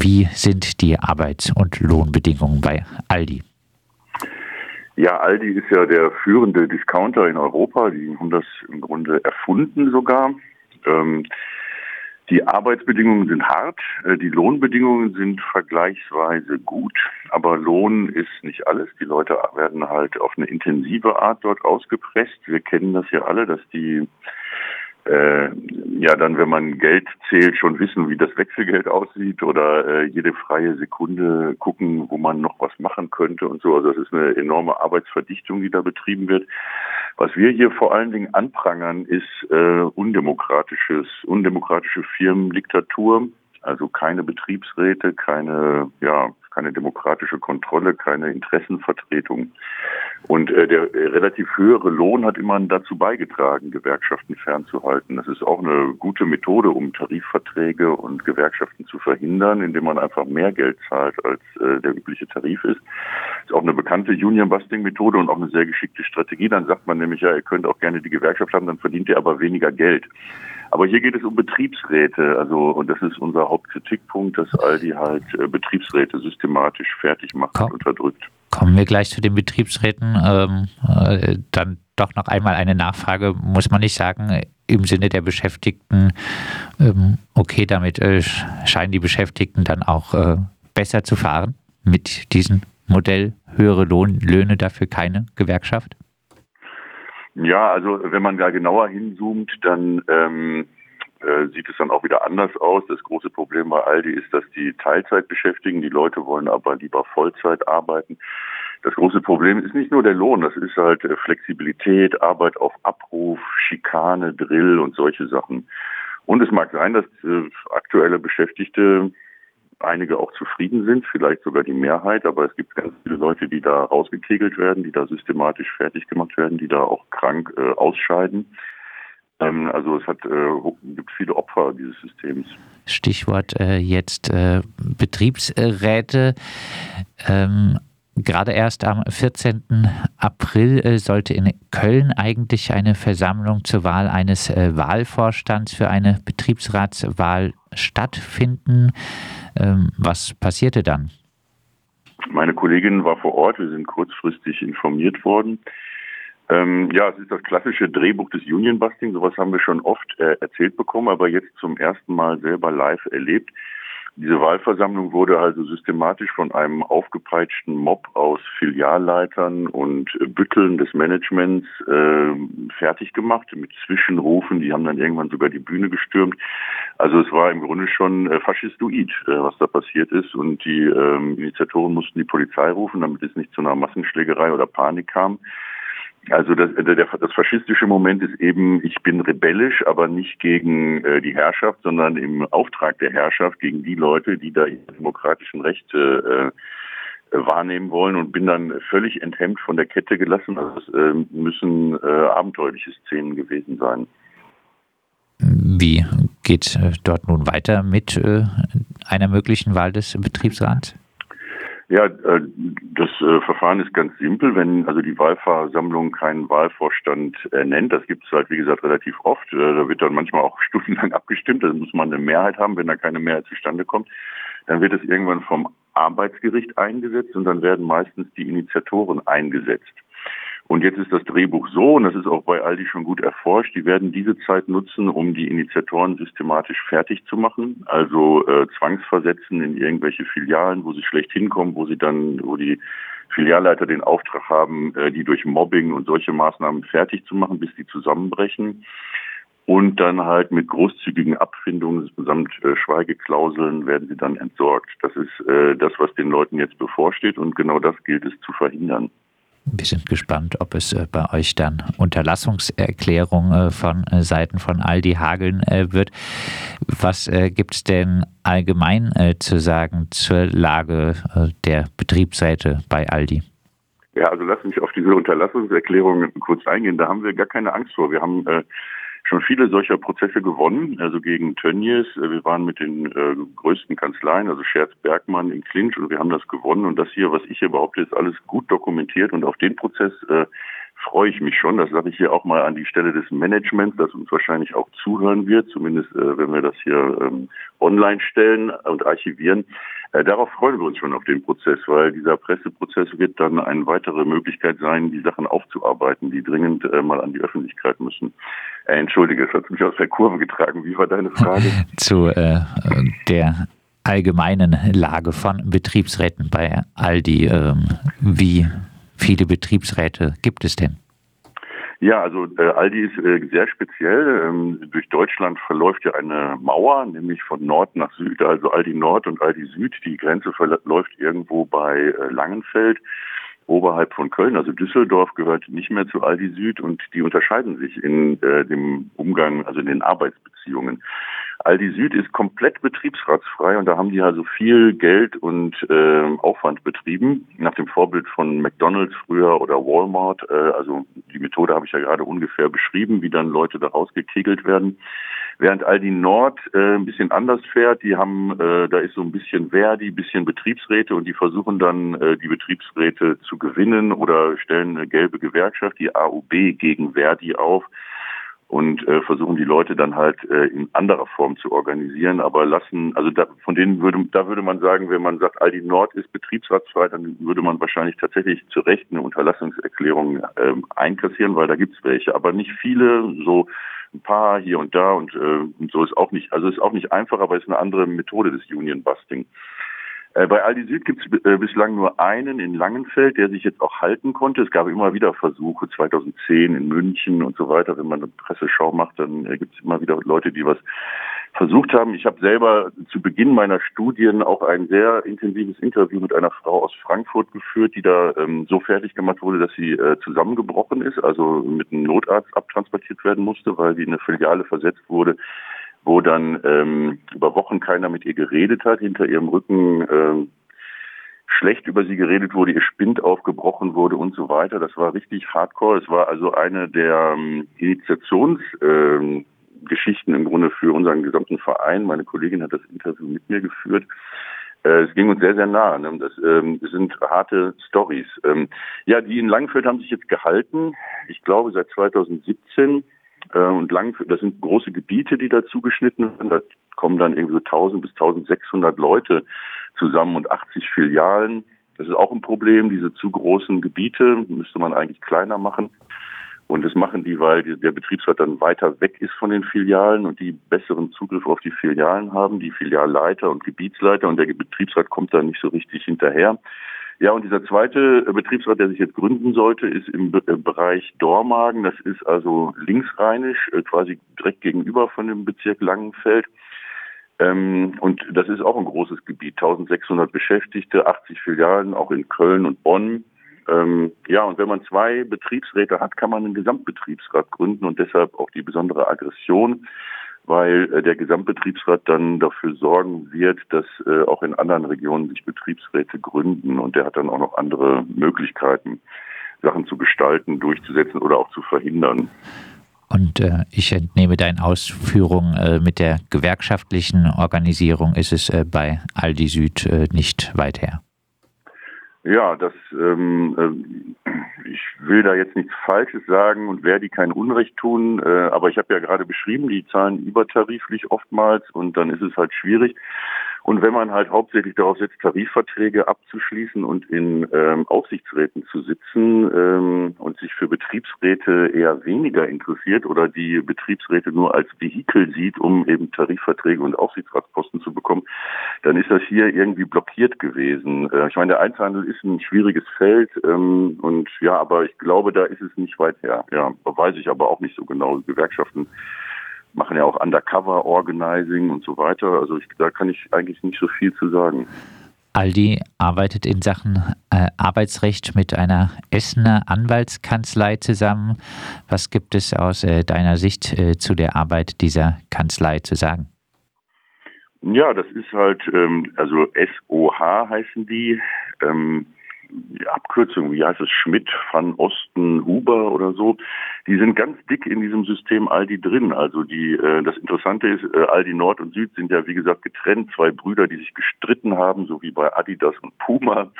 Wie sind die Arbeits- und Lohnbedingungen bei Aldi? Ja, Aldi ist ja der führende Discounter in Europa. Die haben das im Grunde erfunden sogar. Ähm, die Arbeitsbedingungen sind hart, äh, die Lohnbedingungen sind vergleichsweise gut, aber Lohn ist nicht alles. Die Leute werden halt auf eine intensive Art dort ausgepresst. Wir kennen das ja alle, dass die äh, ja dann, wenn man Geld zählt, schon wissen, wie das Wechselgeld aussieht oder äh, jede freie Sekunde gucken, wo man noch was machen könnte und so. Also das ist eine enorme Arbeitsverdichtung, die da betrieben wird. Was wir hier vor allen Dingen anprangern, ist äh, undemokratisches, undemokratische Firmendiktatur, also keine Betriebsräte, keine, ja, keine demokratische Kontrolle, keine Interessenvertretung. Und äh, der äh, relativ höhere Lohn hat immer dazu beigetragen, Gewerkschaften fernzuhalten. Das ist auch eine gute Methode, um Tarifverträge und Gewerkschaften zu verhindern, indem man einfach mehr Geld zahlt, als äh, der übliche Tarif ist. Das ist auch eine bekannte Union-Busting-Methode und auch eine sehr geschickte Strategie. Dann sagt man nämlich, ja, ihr könnt auch gerne die Gewerkschaft haben, dann verdient ihr aber weniger Geld. Aber hier geht es um Betriebsräte, also und das ist unser Hauptkritikpunkt, dass Aldi halt äh, Betriebsräte systematisch fertig macht Komm, und unterdrückt. Kommen wir gleich zu den Betriebsräten. Ähm, äh, dann doch noch einmal eine Nachfrage, muss man nicht sagen, im Sinne der Beschäftigten, ähm, okay, damit äh, scheinen die Beschäftigten dann auch äh, besser zu fahren mit diesem Modell, höhere Lohn, Löhne dafür keine Gewerkschaft? Ja, also wenn man da genauer hinzoomt, dann ähm, äh, sieht es dann auch wieder anders aus. Das große Problem bei Aldi ist, dass die Teilzeit beschäftigen. Die Leute wollen aber lieber Vollzeit arbeiten. Das große Problem ist nicht nur der Lohn, das ist halt äh, Flexibilität, Arbeit auf Abruf, Schikane, Drill und solche Sachen. Und es mag sein, dass äh, aktuelle Beschäftigte einige auch zufrieden sind, vielleicht sogar die Mehrheit, aber es gibt ganz viele Leute, die da rausgekegelt werden, die da systematisch fertig gemacht werden, die da auch krank äh, ausscheiden. Ähm, also es hat, äh, gibt viele Opfer dieses Systems. Stichwort äh, jetzt äh, Betriebsräte. Ähm, Gerade erst am 14. April äh, sollte in Köln eigentlich eine Versammlung zur Wahl eines äh, Wahlvorstands für eine Betriebsratswahl stattfinden. Ähm, was passierte dann? Meine Kollegin war vor Ort, wir sind kurzfristig informiert worden. Ähm, ja, es ist das klassische Drehbuch des Union Busting, sowas haben wir schon oft äh, erzählt bekommen, aber jetzt zum ersten Mal selber live erlebt. Diese Wahlversammlung wurde also systematisch von einem aufgepeitschten Mob aus Filialleitern und Bütteln des Managements äh, fertig gemacht mit Zwischenrufen. Die haben dann irgendwann sogar die Bühne gestürmt. Also es war im Grunde schon äh, faschistoid, äh, was da passiert ist. Und die ähm, Initiatoren mussten die Polizei rufen, damit es nicht zu einer Massenschlägerei oder Panik kam. Also das, das faschistische Moment ist eben, ich bin rebellisch, aber nicht gegen äh, die Herrschaft, sondern im Auftrag der Herrschaft gegen die Leute, die da ihre demokratischen Rechte äh, wahrnehmen wollen und bin dann völlig enthemmt von der Kette gelassen. Also es äh, müssen äh, abenteuerliche Szenen gewesen sein. Wie geht äh, dort nun weiter mit äh, einer möglichen Wahl des Betriebsrats? Ja, äh, das äh, Verfahren ist ganz simpel. Wenn also die Wahlversammlung keinen Wahlvorstand ernennt, das gibt es halt wie gesagt relativ oft. Äh, da wird dann manchmal auch stundenlang abgestimmt. Da muss man eine Mehrheit haben. Wenn da keine Mehrheit zustande kommt, dann wird es irgendwann vom Arbeitsgericht eingesetzt und dann werden meistens die Initiatoren eingesetzt. Und jetzt ist das Drehbuch so, und das ist auch bei Aldi schon gut erforscht, die werden diese Zeit nutzen, um die Initiatoren systematisch fertig zu machen, also äh, zwangsversetzen in irgendwelche Filialen, wo sie schlecht hinkommen, wo sie dann, wo die Filialleiter den Auftrag haben, äh, die durch Mobbing und solche Maßnahmen fertig zu machen, bis die zusammenbrechen. Und dann halt mit großzügigen Abfindungen samt äh, Schweigeklauseln werden sie dann entsorgt. Das ist äh, das, was den Leuten jetzt bevorsteht und genau das gilt es zu verhindern. Wir sind gespannt, ob es äh, bei euch dann Unterlassungserklärungen äh, von äh, Seiten von Aldi hageln wird. Was gibt es denn allgemein zu sagen zur Lage der Betriebsseite bei Aldi? Ja, also lass mich auf diese Unterlassungserklärungen kurz eingehen. Da haben wir gar keine Angst vor. Wir haben äh, schon viele solcher Prozesse gewonnen, also gegen Tönnies. Äh, wir waren mit den äh, größten Kanzleien, also Scherz Bergmann im Clinch und wir haben das gewonnen. Und das hier, was ich hier behaupte, ist alles gut dokumentiert und auf den Prozess äh, freue ich mich schon. Das sage ich hier auch mal an die Stelle des Managements, das uns wahrscheinlich auch zuhören wird, zumindest äh, wenn wir das hier ähm, online stellen und archivieren. Äh, darauf freuen wir uns schon auf den Prozess, weil dieser Presseprozess wird dann eine weitere Möglichkeit sein, die Sachen aufzuarbeiten, die dringend äh, mal an die Öffentlichkeit müssen. Äh, entschuldige, es hat mich aus der Kurve getragen. Wie war deine Frage? Zu äh, der allgemeinen Lage von Betriebsräten bei Aldi. Ähm, wie viele Betriebsräte gibt es denn? Ja, also äh, Aldi ist äh, sehr speziell. Ähm, durch Deutschland verläuft ja eine Mauer, nämlich von Nord nach Süd, also Aldi Nord und Aldi Süd. Die Grenze verläuft irgendwo bei äh, Langenfeld oberhalb von Köln, also Düsseldorf gehört nicht mehr zu Aldi Süd und die unterscheiden sich in äh, dem Umgang, also in den Arbeitsbeziehungen. Aldi Süd ist komplett betriebsratsfrei und da haben die also viel Geld und äh, Aufwand betrieben, nach dem Vorbild von McDonald's früher oder Walmart. Äh, also die Methode habe ich ja gerade ungefähr beschrieben, wie dann Leute da rausgekegelt werden. Während Aldi Nord äh, ein bisschen anders fährt, die haben, äh, da ist so ein bisschen Verdi, bisschen Betriebsräte und die versuchen dann äh, die Betriebsräte zu gewinnen oder stellen eine gelbe Gewerkschaft, die AUB gegen Verdi auf und äh, versuchen die Leute dann halt äh, in anderer Form zu organisieren, aber lassen, also da, von denen würde, da würde man sagen, wenn man sagt, Aldi Nord ist betriebsratsfrei, dann würde man wahrscheinlich tatsächlich zu Recht eine Unterlassungserklärung äh, einkassieren, weil da gibt's welche, aber nicht viele, so ein paar hier und da und, äh, und so ist auch nicht, also ist auch nicht einfach, aber ist eine andere Methode des Union Busting. Äh, bei Aldi Süd gibt es äh, bislang nur einen in Langenfeld, der sich jetzt auch halten konnte. Es gab immer wieder Versuche, 2010 in München und so weiter. Wenn man eine Presseschau macht, dann gibt es immer wieder Leute, die was versucht haben. Ich habe selber zu Beginn meiner Studien auch ein sehr intensives Interview mit einer Frau aus Frankfurt geführt, die da ähm, so fertig gemacht wurde, dass sie äh, zusammengebrochen ist, also mit einem Notarzt abtransportiert werden musste, weil sie in eine Filiale versetzt wurde, wo dann ähm, über Wochen keiner mit ihr geredet hat, hinter ihrem Rücken ähm, schlecht über sie geredet wurde, ihr Spind aufgebrochen wurde und so weiter. Das war richtig hardcore. Es war also eine der ähm, Initiationsgeschichten ähm, im Grunde für unseren gesamten Verein. Meine Kollegin hat das Interview mit mir geführt. Äh, es ging uns sehr, sehr nah. Ne? Das ähm, sind harte Stories. Ähm, ja, die in Langfeld haben sich jetzt gehalten. Ich glaube seit 2017 äh, und lang, das sind große Gebiete, die da zugeschnitten werden. Da kommen dann irgendwie so 1000 bis 1600 Leute zusammen und 80 Filialen. Das ist auch ein Problem. Diese zu großen Gebiete müsste man eigentlich kleiner machen. Und das machen die, weil der Betriebsrat dann weiter weg ist von den Filialen und die besseren Zugriff auf die Filialen haben, die Filialleiter und Gebietsleiter und der Betriebsrat kommt da nicht so richtig hinterher. Ja, und dieser zweite Betriebsrat, der sich jetzt gründen sollte, ist im äh, Bereich Dormagen. Das ist also linksrheinisch, äh, quasi direkt gegenüber von dem Bezirk Langenfeld. Ähm, und das ist auch ein großes Gebiet, 1600 Beschäftigte, 80 Filialen, auch in Köln und Bonn. Ähm, ja, und wenn man zwei Betriebsräte hat, kann man einen Gesamtbetriebsrat gründen und deshalb auch die besondere Aggression weil äh, der Gesamtbetriebsrat dann dafür sorgen wird, dass äh, auch in anderen Regionen sich Betriebsräte gründen und der hat dann auch noch andere Möglichkeiten, Sachen zu gestalten, durchzusetzen oder auch zu verhindern. Und äh, ich entnehme deinen Ausführungen, äh, mit der gewerkschaftlichen Organisierung ist es äh, bei Aldi Süd äh, nicht weit her. Ja, das ähm, äh, ich will da jetzt nichts Falsches sagen und werde kein Unrecht tun, äh, aber ich habe ja gerade beschrieben, die zahlen übertariflich oftmals und dann ist es halt schwierig. Und wenn man halt hauptsächlich darauf setzt, Tarifverträge abzuschließen und in ähm, Aufsichtsräten zu sitzen ähm, und sich für Betriebsräte eher weniger interessiert oder die Betriebsräte nur als Vehikel sieht, um eben Tarifverträge und Aufsichtsratsposten zu bekommen, dann ist das hier irgendwie blockiert gewesen. Äh, ich meine, der Einzelhandel ist ein schwieriges Feld ähm, und ja, aber ich glaube, da ist es nicht weit her. Ja, weiß ich aber auch nicht so genau. Gewerkschaften machen ja auch Undercover Organizing und so weiter. Also ich, da kann ich eigentlich nicht so viel zu sagen. Aldi arbeitet in Sachen äh, Arbeitsrecht mit einer Essener Anwaltskanzlei zusammen. Was gibt es aus äh, deiner Sicht äh, zu der Arbeit dieser Kanzlei zu sagen? Ja, das ist halt, ähm, also SOH heißen die. Ähm, die Abkürzung, wie heißt es, Schmidt, Van Osten, Huber oder so, die sind ganz dick in diesem System Aldi drin. Also die, äh, das Interessante ist, äh, Aldi Nord und Süd sind ja wie gesagt getrennt, zwei Brüder, die sich gestritten haben, so wie bei Adidas und Puma.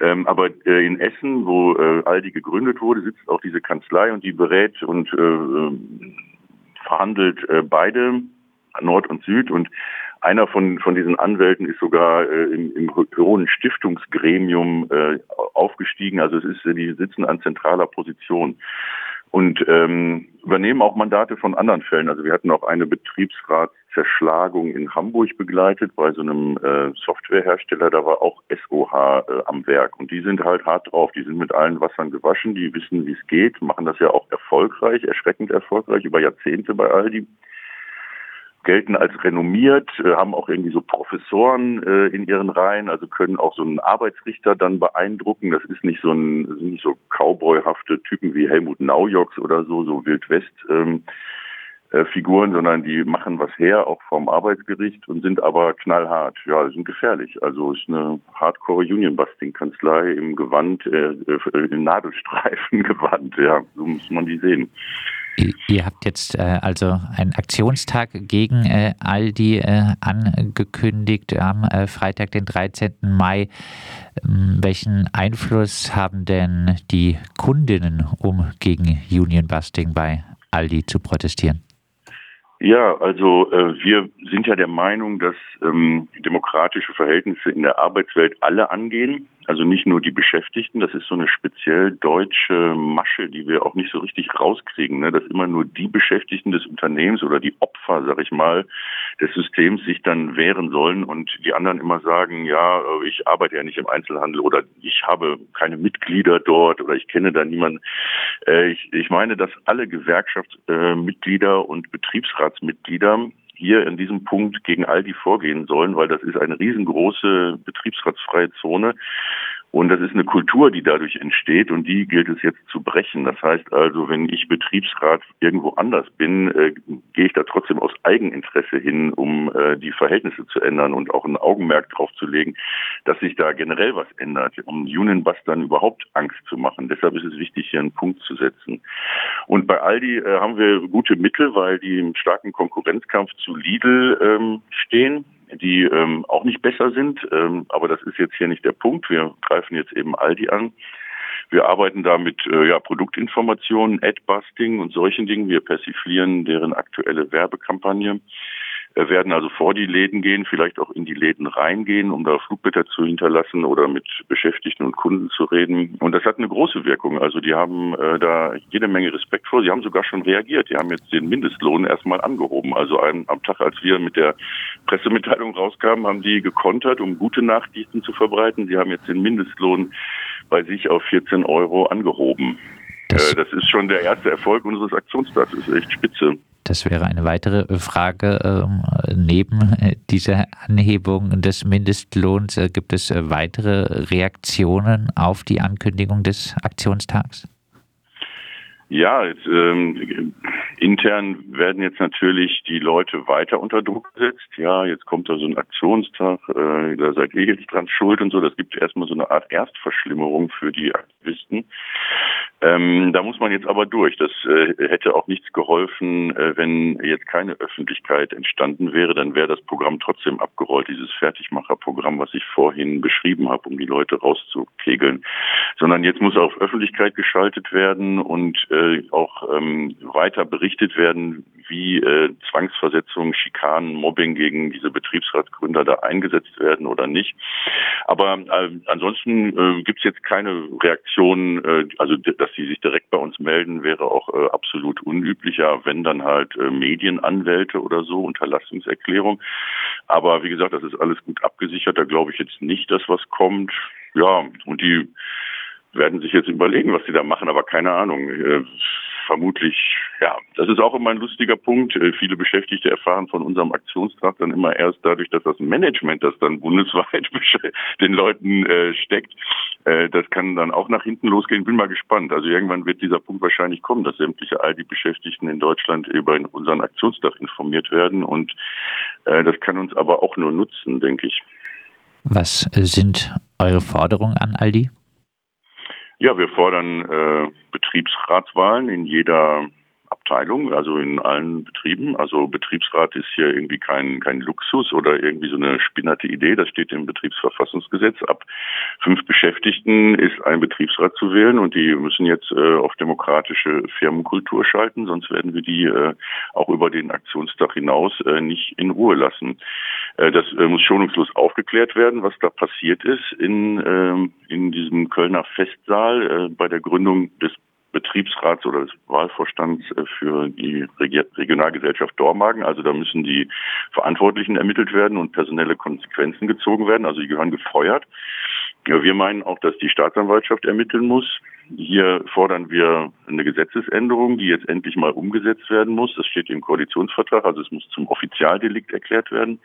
Ähm, aber äh, in Essen, wo äh, Aldi gegründet wurde, sitzt auch diese Kanzlei und die berät und äh, ähm, verhandelt äh, beide, Nord und Süd. Und einer von, von diesen Anwälten ist sogar äh, im, im hohen Stiftungsgremium äh, aufgestiegen. Also es ist, die sitzen an zentraler Position und ähm, übernehmen auch Mandate von anderen Fällen. Also wir hatten auch eine Betriebsratszerschlagung in Hamburg begleitet bei so einem äh, Softwarehersteller. Da war auch SOH äh, am Werk und die sind halt hart drauf. Die sind mit allen Wassern gewaschen, die wissen, wie es geht, machen das ja auch erfolgreich, erschreckend erfolgreich über Jahrzehnte bei Aldi gelten als renommiert, äh, haben auch irgendwie so Professoren äh, in ihren Reihen, also können auch so einen Arbeitsrichter dann beeindrucken. Das ist nicht so ein, sind nicht so Cowboyhafte Typen wie Helmut Naujoks oder so, so Wildwest. Ähm, äh, Figuren, sondern die machen was her, auch vom Arbeitsgericht und sind aber knallhart. Ja, sind gefährlich. Also ist eine Hardcore Union-Busting-Kanzlei im Gewand, äh, im Nadelstreifen-Gewand. Ja, so muss man die sehen. Ihr habt jetzt äh, also einen Aktionstag gegen äh, Aldi äh, angekündigt am äh, Freitag, den 13. Mai. Ähm, welchen Einfluss haben denn die Kundinnen, um gegen Union Busting bei Aldi zu protestieren? Ja, also äh, wir sind ja der Meinung, dass ähm, demokratische Verhältnisse in der Arbeitswelt alle angehen. Also nicht nur die Beschäftigten, das ist so eine speziell deutsche Masche, die wir auch nicht so richtig rauskriegen, ne? dass immer nur die Beschäftigten des Unternehmens oder die Opfer, sag ich mal, des Systems sich dann wehren sollen und die anderen immer sagen, ja, äh, ich arbeite ja nicht im Einzelhandel oder ich habe keine Mitglieder dort oder ich kenne da niemanden. Äh, ich, ich meine, dass alle Gewerkschaftsmitglieder und Betriebsratsmitglieder hier in diesem Punkt gegen Aldi vorgehen sollen, weil das ist eine riesengroße betriebsratsfreie Zone. Und das ist eine Kultur, die dadurch entsteht und die gilt es jetzt zu brechen. Das heißt also, wenn ich Betriebsrat irgendwo anders bin, äh, gehe ich da trotzdem aus Eigeninteresse hin, um äh, die Verhältnisse zu ändern und auch ein Augenmerk drauf zu legen, dass sich da generell was ändert, um Unionbustern überhaupt Angst zu machen. Deshalb ist es wichtig, hier einen Punkt zu setzen. Und bei Aldi äh, haben wir gute Mittel, weil die im starken Konkurrenzkampf zu Lidl ähm, stehen die ähm, auch nicht besser sind. Ähm, aber das ist jetzt hier nicht der Punkt. Wir greifen jetzt eben Aldi an. Wir arbeiten da mit äh, ja, Produktinformationen, Ad-Busting und solchen Dingen. Wir persiflieren deren aktuelle Werbekampagne werden also vor die Läden gehen, vielleicht auch in die Läden reingehen, um da Flugblätter zu hinterlassen oder mit Beschäftigten und Kunden zu reden. Und das hat eine große Wirkung. Also die haben äh, da jede Menge Respekt vor. Sie haben sogar schon reagiert. Die haben jetzt den Mindestlohn erstmal angehoben. Also am, am Tag, als wir mit der Pressemitteilung rauskamen, haben die gekontert, um gute Nachrichten zu verbreiten. Sie haben jetzt den Mindestlohn bei sich auf 14 Euro angehoben. Das, äh, das ist schon der erste Erfolg unseres ist echt spitze. Das wäre eine weitere Frage. Ähm, neben dieser Anhebung des Mindestlohns äh, gibt es äh, weitere Reaktionen auf die Ankündigung des Aktionstags? Ja, ähm, intern werden jetzt natürlich die Leute weiter unter Druck gesetzt. Ja, jetzt kommt da so ein Aktionstag, äh, da seid ihr jetzt dran schuld und so. Das gibt erstmal so eine Art Erstverschlimmerung für die Aktivisten. Ähm, da muss man jetzt aber durch. Das äh, hätte auch nichts geholfen, äh, wenn jetzt keine Öffentlichkeit entstanden wäre. Dann wäre das Programm trotzdem abgerollt, dieses Fertigmacherprogramm, was ich vorhin beschrieben habe, um die Leute rauszukegeln. Sondern jetzt muss auf Öffentlichkeit geschaltet werden und äh, auch ähm, weiter berichtet werden, wie äh, Zwangsversetzungen, Schikanen, Mobbing gegen diese Betriebsratsgründer da eingesetzt werden oder nicht. Aber äh, ansonsten äh, gibt es jetzt keine Reaktion, äh, also dass sie sich direkt bei uns melden, wäre auch äh, absolut unüblicher, wenn dann halt äh, Medienanwälte oder so, Unterlassungserklärung. Aber wie gesagt, das ist alles gut abgesichert, da glaube ich jetzt nicht, dass was kommt. Ja, und die werden sich jetzt überlegen, was sie da machen, aber keine Ahnung. Äh, vermutlich, ja, das ist auch immer ein lustiger Punkt. Äh, viele Beschäftigte erfahren von unserem Aktionstag dann immer erst dadurch, dass das Management das dann bundesweit den Leuten äh, steckt. Äh, das kann dann auch nach hinten losgehen. Bin mal gespannt. Also irgendwann wird dieser Punkt wahrscheinlich kommen, dass sämtliche Aldi-Beschäftigten in Deutschland über unseren Aktionstag informiert werden. Und äh, das kann uns aber auch nur nutzen, denke ich. Was sind eure Forderungen an Aldi? Ja, wir fordern äh, Betriebsratswahlen in jeder Abteilung, also in allen Betrieben. Also Betriebsrat ist hier irgendwie kein, kein Luxus oder irgendwie so eine spinnerte Idee. Das steht im Betriebsverfassungsgesetz. Ab fünf Beschäftigten ist ein Betriebsrat zu wählen und die müssen jetzt äh, auf demokratische Firmenkultur schalten, sonst werden wir die äh, auch über den Aktionstag hinaus äh, nicht in Ruhe lassen. Äh, das äh, muss schonungslos aufgeklärt werden, was da passiert ist in, ähm, in diesem Kölner Festsaal äh, bei der Gründung des Betriebsrats oder des Wahlvorstands äh, für die Regionalgesellschaft Dormagen. Also da müssen die Verantwortlichen ermittelt werden und personelle Konsequenzen gezogen werden. Also die gehören gefeuert. Ja, wir meinen auch, dass die Staatsanwaltschaft ermitteln muss. Hier fordern wir eine Gesetzesänderung, die jetzt endlich mal umgesetzt werden muss. Das steht im Koalitionsvertrag, also es muss zum Offizialdelikt erklärt werden.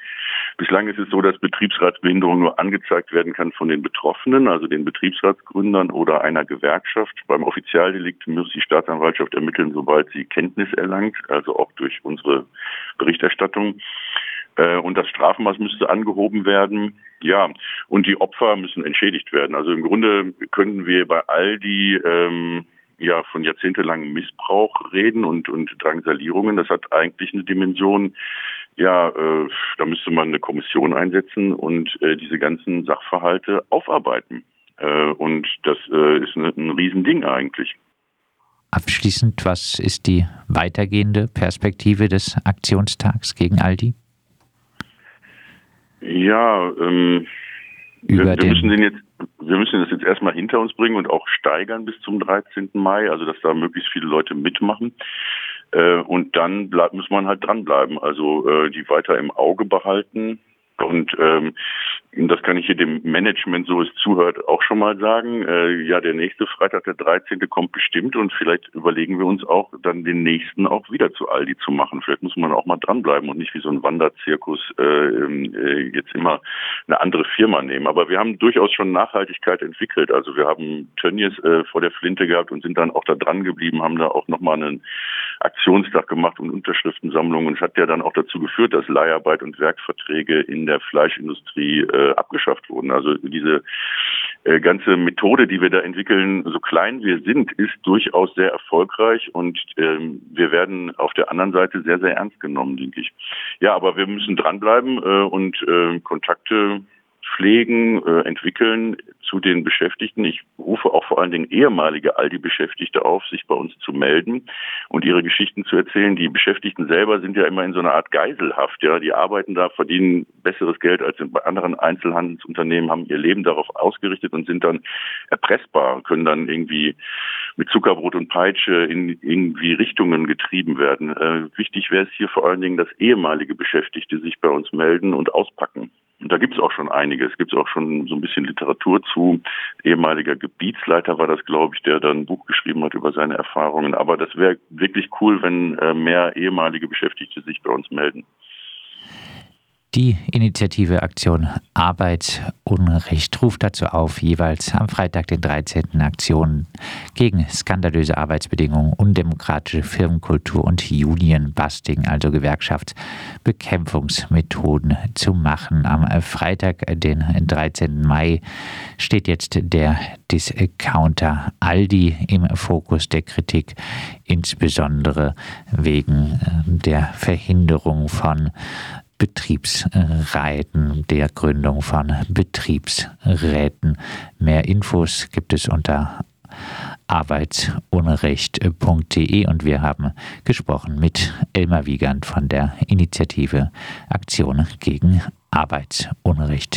Bislang ist es so, dass Betriebsratsbehinderung nur angezeigt werden kann von den Betroffenen, also den Betriebsratsgründern oder einer Gewerkschaft. Beim Offizialdelikt muss die Staatsanwaltschaft ermitteln, sobald sie Kenntnis erlangt, also auch durch unsere Berichterstattung. Äh, und das Strafmaß müsste angehoben werden. Ja, und die Opfer müssen entschädigt werden. Also im Grunde können wir bei all die ähm, ja von jahrzehntelangem Missbrauch reden und und Drangsalierungen. Das hat eigentlich eine Dimension. Ja, äh, da müsste man eine Kommission einsetzen und äh, diese ganzen Sachverhalte aufarbeiten. Äh, und das äh, ist ein, ein Riesending eigentlich. Abschließend, was ist die weitergehende Perspektive des Aktionstags gegen Aldi? Ja, ähm, wir, wir müssen den jetzt, wir müssen das jetzt erstmal hinter uns bringen und auch steigern bis zum 13. Mai, also dass da möglichst viele Leute mitmachen. Äh, und dann bleib, muss man halt dranbleiben, also äh, die weiter im Auge behalten, und ähm, das kann ich hier dem Management, so es zuhört, auch schon mal sagen. Äh, ja, der nächste Freitag, der 13. kommt bestimmt und vielleicht überlegen wir uns auch, dann den nächsten auch wieder zu Aldi zu machen. Vielleicht muss man auch mal dranbleiben und nicht wie so ein Wanderzirkus äh, ähm, äh, jetzt immer eine andere Firma nehmen. Aber wir haben durchaus schon Nachhaltigkeit entwickelt. Also wir haben Tönnies äh, vor der Flinte gehabt und sind dann auch da dran geblieben, haben da auch nochmal einen Aktionstag gemacht und Unterschriftensammlungen. Und es hat ja dann auch dazu geführt, dass Leiharbeit und Werkverträge in der Fleischindustrie äh, abgeschafft wurden. Also diese äh, ganze Methode, die wir da entwickeln, so klein wir sind, ist durchaus sehr erfolgreich und ähm, wir werden auf der anderen Seite sehr, sehr ernst genommen, denke ich. Ja, aber wir müssen dranbleiben äh, und äh, Kontakte pflegen, äh, entwickeln zu den Beschäftigten. Ich rufe auch vor allen Dingen ehemalige Aldi-Beschäftigte auf, sich bei uns zu melden und ihre Geschichten zu erzählen. Die Beschäftigten selber sind ja immer in so einer Art Geiselhaft. Ja, die arbeiten da, verdienen besseres Geld als bei anderen Einzelhandelsunternehmen, haben ihr Leben darauf ausgerichtet und sind dann erpressbar, können dann irgendwie mit Zuckerbrot und Peitsche in irgendwie Richtungen getrieben werden. Äh, wichtig wäre es hier vor allen Dingen, dass ehemalige Beschäftigte sich bei uns melden und auspacken. Und da gibt es auch schon einiges. Es gibt auch schon so ein bisschen Literatur zu. Ehemaliger Gebietsleiter war das, glaube ich, der dann ein Buch geschrieben hat über seine Erfahrungen. Aber das wäre wirklich cool, wenn äh, mehr ehemalige Beschäftigte sich bei uns melden. Die Initiative Aktion Arbeitsunrecht ruft dazu auf, jeweils am Freitag, den 13. Aktionen gegen skandalöse Arbeitsbedingungen, undemokratische Firmenkultur und Union-Busting, also Gewerkschaftsbekämpfungsmethoden zu machen. Am Freitag, den 13. Mai, steht jetzt der Discounter Aldi im Fokus der Kritik, insbesondere wegen der Verhinderung von Betriebsräten, der Gründung von Betriebsräten. Mehr Infos gibt es unter arbeitsunrecht.de und wir haben gesprochen mit Elmar Wiegand von der Initiative Aktion gegen Arbeitsunrecht.